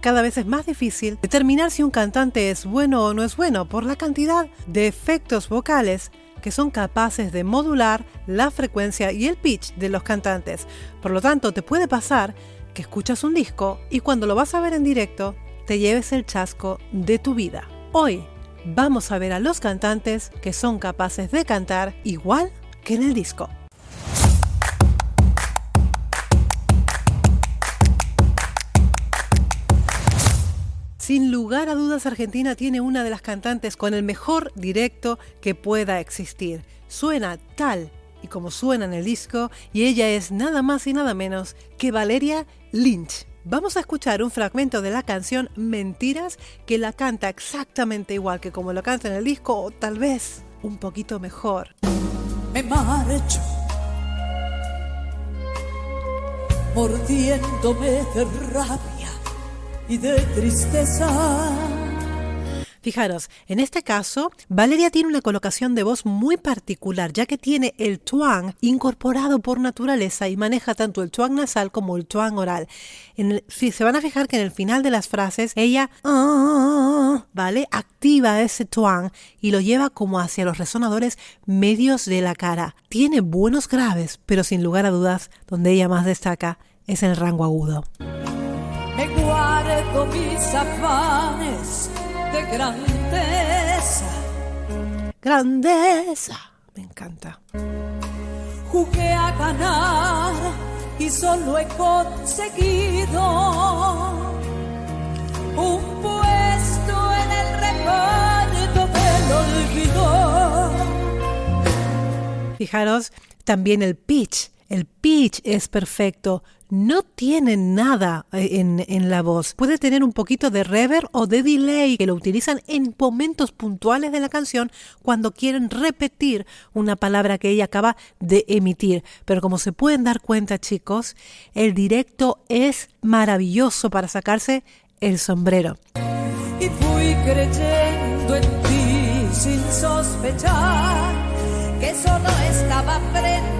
cada vez es más difícil determinar si un cantante es bueno o no es bueno por la cantidad de efectos vocales que son capaces de modular la frecuencia y el pitch de los cantantes. Por lo tanto, te puede pasar que escuchas un disco y cuando lo vas a ver en directo, te lleves el chasco de tu vida. Hoy vamos a ver a los cantantes que son capaces de cantar igual que en el disco. Sin lugar a dudas, Argentina tiene una de las cantantes con el mejor directo que pueda existir. Suena tal y como suena en el disco, y ella es nada más y nada menos que Valeria Lynch. Vamos a escuchar un fragmento de la canción Mentiras que la canta exactamente igual que como lo canta en el disco, o tal vez un poquito mejor. Me marcho mordiéndome de rabia y de tristeza. Fijaros, en este caso, Valeria tiene una colocación de voz muy particular, ya que tiene el twang incorporado por naturaleza y maneja tanto el twang nasal como el twang oral. si se van a fijar que en el final de las frases, ella, ah", ¿vale? Activa ese twang y lo lleva como hacia los resonadores medios de la cara. Tiene buenos graves, pero sin lugar a dudas, donde ella más destaca es en el rango agudo guardo mis afanes de grandeza. Grandeza, me encanta. Jugué a ganar y solo he conseguido un puesto en el reparto del olvido. Fijaros también el pitch. El pitch es perfecto no tiene nada eh, en, la voz. Puede tener un poquito de reverb o de delay que lo utilizan en momentos puntuales de la canción cuando quieren repetir una palabra que ella acaba de emitir. Pero como se pueden dar cuenta chicos, el directo es maravilloso para sacarse el sombrero. Y fui creyendo en ti sin sospechar que solo estaba frente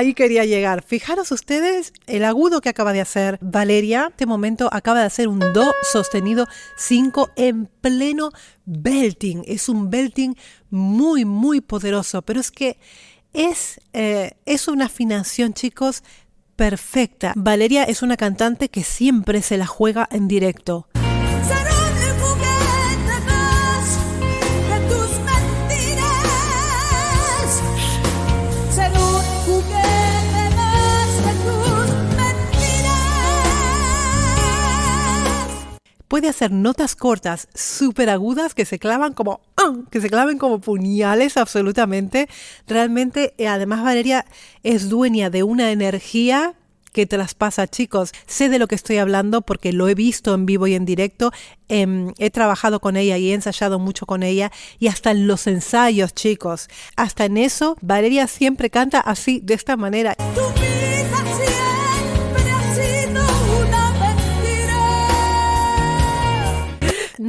ahí quería llegar. Fijaros ustedes el agudo que acaba de hacer Valeria. En este momento acaba de hacer un Do sostenido 5 en pleno belting. Es un belting muy, muy poderoso. Pero es que es, eh, es una afinación, chicos, perfecta. Valeria es una cantante que siempre se la juega en directo. Puede hacer notas cortas, súper agudas, que se clavan como, ¡ah! que se claven como puñales absolutamente. Realmente, eh, además Valeria es dueña de una energía que traspasa, chicos. Sé de lo que estoy hablando porque lo he visto en vivo y en directo. Em, he trabajado con ella y he ensayado mucho con ella. Y hasta en los ensayos, chicos. Hasta en eso, Valeria siempre canta así, de esta manera.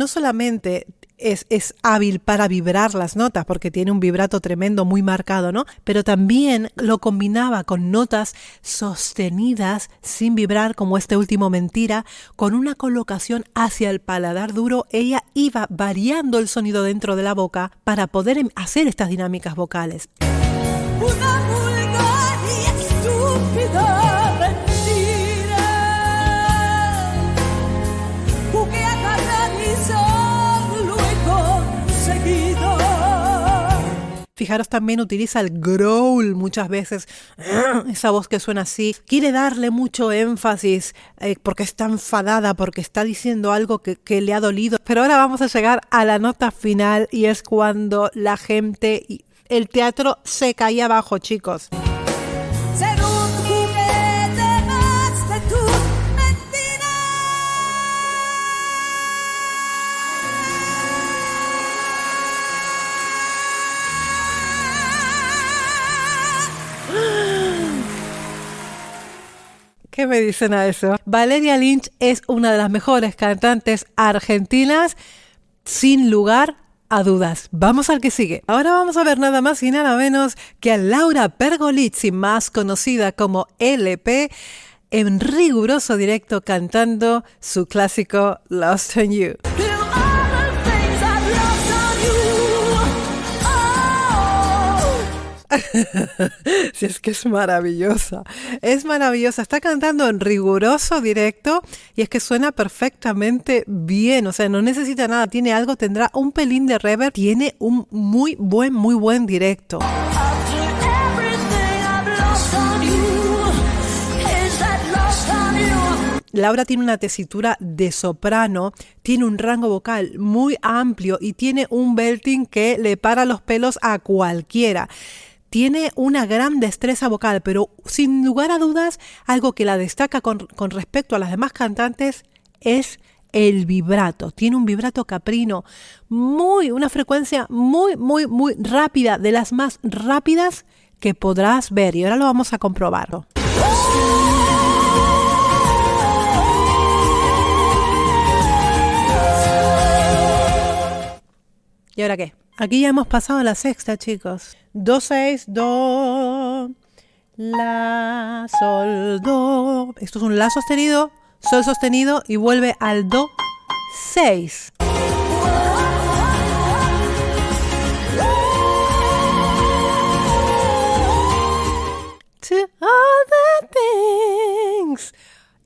No solamente es, es, hábil para vibrar las notas, porque tiene un vibrato tremendo muy marcado, ¿no? Pero también lo combinaba con notas sostenidas sin vibrar, como este último mentira, con una colocación hacia el paladar duro. Ella iba variando el sonido dentro de la boca para poder em, hacer estas dinámicas vocales. Fijaros también utiliza el growl muchas veces, esa voz que suena así. Quiere darle mucho énfasis eh, porque está enfadada, porque está diciendo algo que, que le ha dolido. Pero ahora vamos a llegar a la nota final y es cuando la gente, el teatro se cae abajo, chicos. ¿Qué me dicen a eso? Valeria Lynch es una de las mejores cantantes argentinas, sin lugar a dudas. Vamos al que sigue. Ahora vamos a ver nada más y nada menos que a Laura Pergolizzi, más conocida como LP, en riguroso directo cantando su clásico Lost on You. si es que es maravillosa, es maravillosa, está cantando en riguroso directo y es que suena perfectamente bien, o sea, no necesita nada, tiene algo, tendrá un pelín de reverb, tiene un muy buen, muy buen directo. Laura tiene una tesitura de soprano, tiene un rango vocal muy amplio y tiene un belting que le para los pelos a cualquiera tiene una gran destreza vocal, pero sin lugar a dudas, algo que la destaca con, respecto a las demás cantantes es el vibrato. Tiene un vibrato caprino muy, una frecuencia muy, muy, muy rápida, de las más rápidas que podrás ver. Y ahora lo vamos a comprobar. ¿Y ahora qué? Aquí ya hemos pasado a la sexta, chicos. Do, seis, do, la, sol, do. Esto es un la sostenido, sol sostenido y vuelve al do, 6.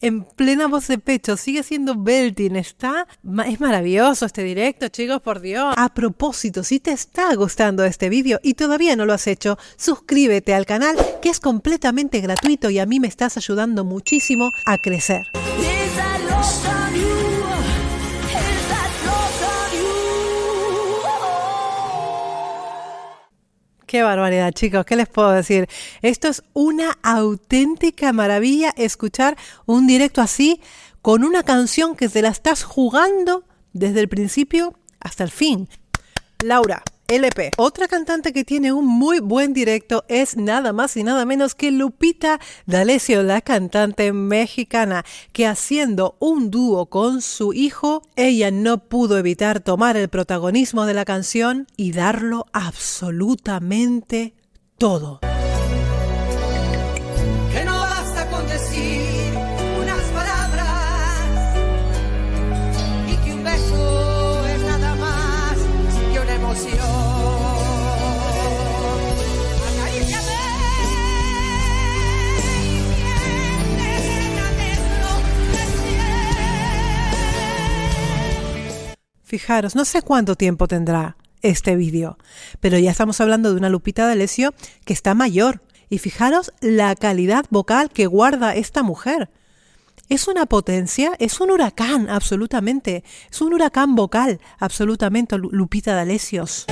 En plena voz de pecho, sigue siendo belting, está, es maravilloso este directo, chicos, por Dios. A propósito, si te está gustando este vídeo y todavía no lo has hecho, suscríbete al canal que es completamente gratuito y a mí me estás ayudando muchísimo a crecer. Qué barbaridad, chicos, ¿qué les puedo decir? Esto es una auténtica maravilla escuchar un directo así con una canción que te la estás jugando desde el principio hasta el fin. Laura, LP. Otra cantante que tiene un muy buen directo es nada más y nada menos que Lupita D'Alessio, la cantante mexicana, que haciendo un dúo con su hijo, ella no pudo evitar tomar el protagonismo de la canción y darlo absolutamente todo. Fijaros, no sé cuánto tiempo tendrá este vídeo, pero ya estamos hablando de una Lupita D'Alessio que está mayor. Y fijaros la calidad vocal que guarda esta mujer. Es una potencia, es un huracán, absolutamente. Es un huracán vocal, absolutamente, Lupita D'Alessios.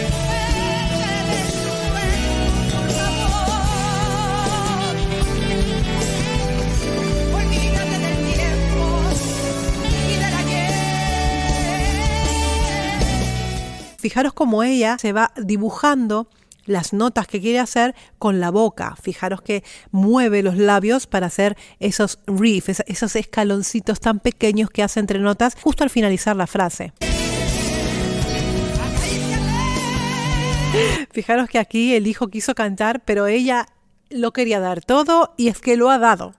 Fijaros cómo ella se va dibujando las notas que quiere hacer con la boca. Fijaros que mueve los labios para hacer esos riffs, esos escaloncitos tan pequeños que hace entre notas justo al finalizar la frase. Fijaros que aquí el hijo quiso cantar, pero ella lo quería dar todo y es que lo ha dado.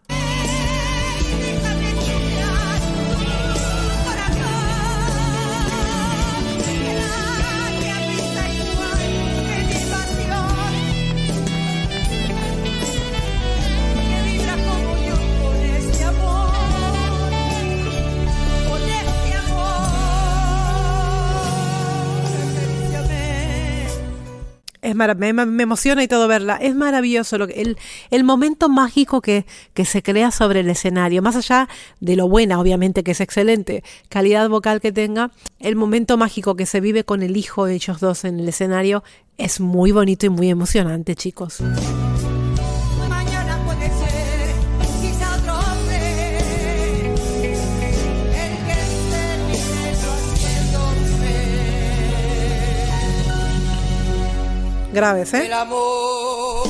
Es me, me, emociona y todo verla. Es maravilloso lo que, el, el momento mágico que, que se crea sobre el escenario. Más allá de lo buena, obviamente, que es excelente, calidad vocal que tenga, el momento mágico que se vive con el hijo de ellos dos en el escenario es muy bonito y muy emocionante, chicos. Graves, ¿eh? El amor.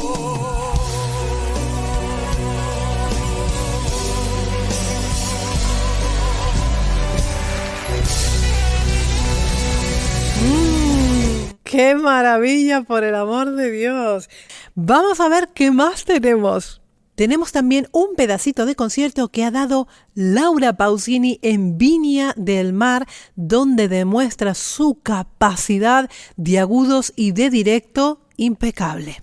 Mm. ¡Qué maravilla, por el amor de Dios! Vamos a ver qué más tenemos. Tenemos también un pedacito de concierto que ha dado Laura Pausini en Viña del Mar, donde demuestra su capacidad de agudos y de directo impecable.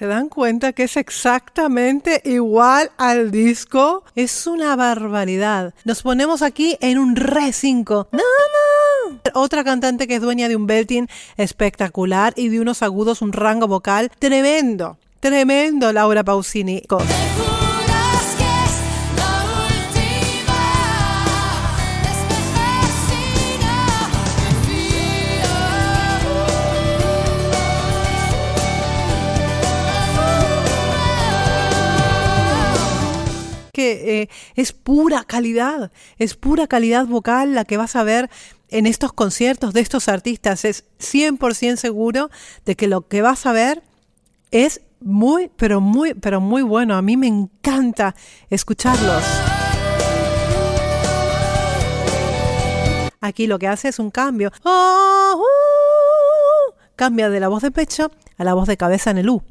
¿Se dan cuenta que es exactamente igual al disco? Es una barbaridad. Nos ponemos aquí en un re 5. No, no. Otra cantante que es dueña de un belting espectacular y de unos agudos, un rango vocal tremendo. Tremendo, Laura Pausini. Eh, es pura calidad, es pura calidad vocal la que vas a ver en estos conciertos de estos artistas. Es 100% seguro de que lo que vas a ver es muy, pero muy, pero muy bueno. A mí me encanta escucharlos. Aquí lo que hace es un cambio. Oh, cambia de la voz de pecho a la voz de cabeza en el U.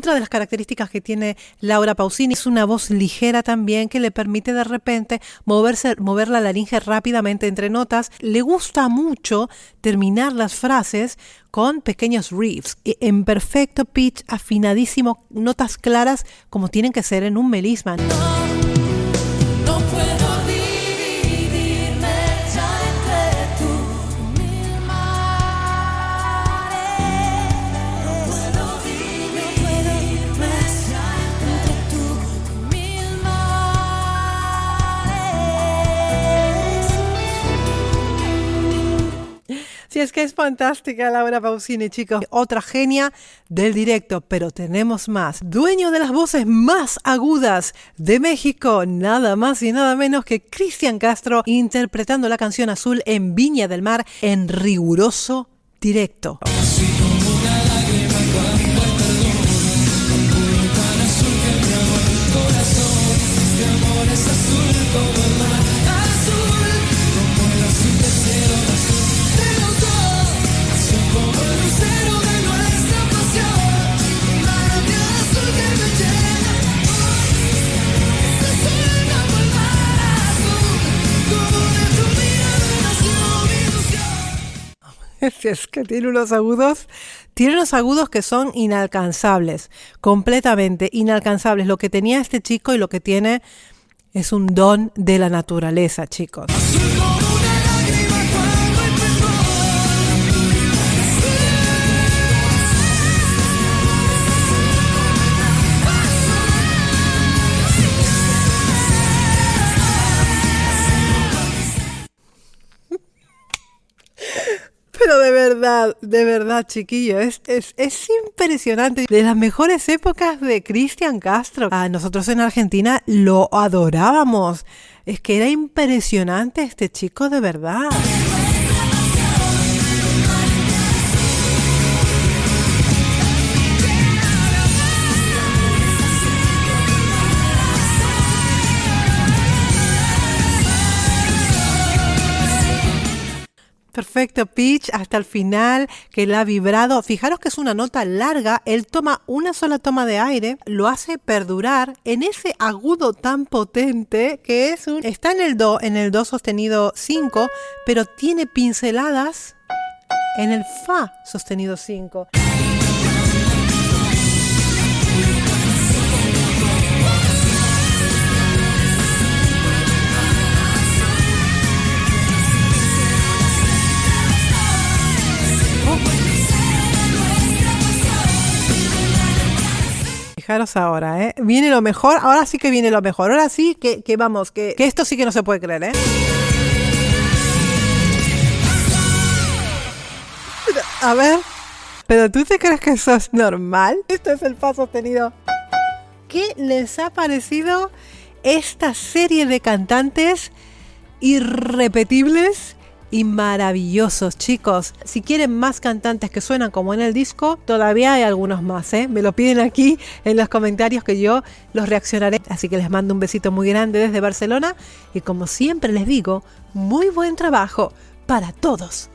Otra de las características que tiene Laura Pausini es una voz ligera también que le permite de repente moverse, mover la laringe rápidamente entre notas. Le gusta mucho terminar las frases con pequeños riffs en perfecto pitch, afinadísimo, notas claras como tienen que ser en un melisma. Es que es fantástica Laura Pausini, chicos. Otra genia del directo, pero tenemos más. Dueño de las voces más agudas de México, nada más y nada menos que Cristian Castro interpretando la canción azul en Viña del Mar en riguroso directo. es que tiene unos agudos, tiene unos agudos que son inalcanzables, completamente inalcanzables. Lo que tenía este chico y lo que tiene es un don de la naturaleza, chicos. De verdad, de verdad, chiquillo, es, es, es impresionante. De las mejores épocas de Cristian Castro. A nosotros en Argentina lo adorábamos. Es que era impresionante este chico de verdad. Perfecto pitch hasta el final, que él ha vibrado. Fijaros que es una nota larga, él toma una sola toma de aire, lo hace perdurar en ese agudo tan potente que es un está en el do, en el do sostenido 5, pero tiene pinceladas en el fa sostenido 5. Fijaros ahora, ¿eh? Viene lo mejor, ahora sí que viene lo mejor. Ahora sí que, vamos, que, esto sí que no se puede creer, ¿eh? A ver, ¿pero tú te crees que eso es normal? Esto es el fa sostenido. ¿Qué les ha parecido esta serie de cantantes irrepetibles y maravillosos, chicos. Si quieren más cantantes que suenan como en el disco, todavía hay algunos más, ¿eh? Me lo piden aquí en los comentarios que yo los reaccionaré. Así que les mando un besito muy grande desde Barcelona y como siempre les digo, muy buen trabajo para todos.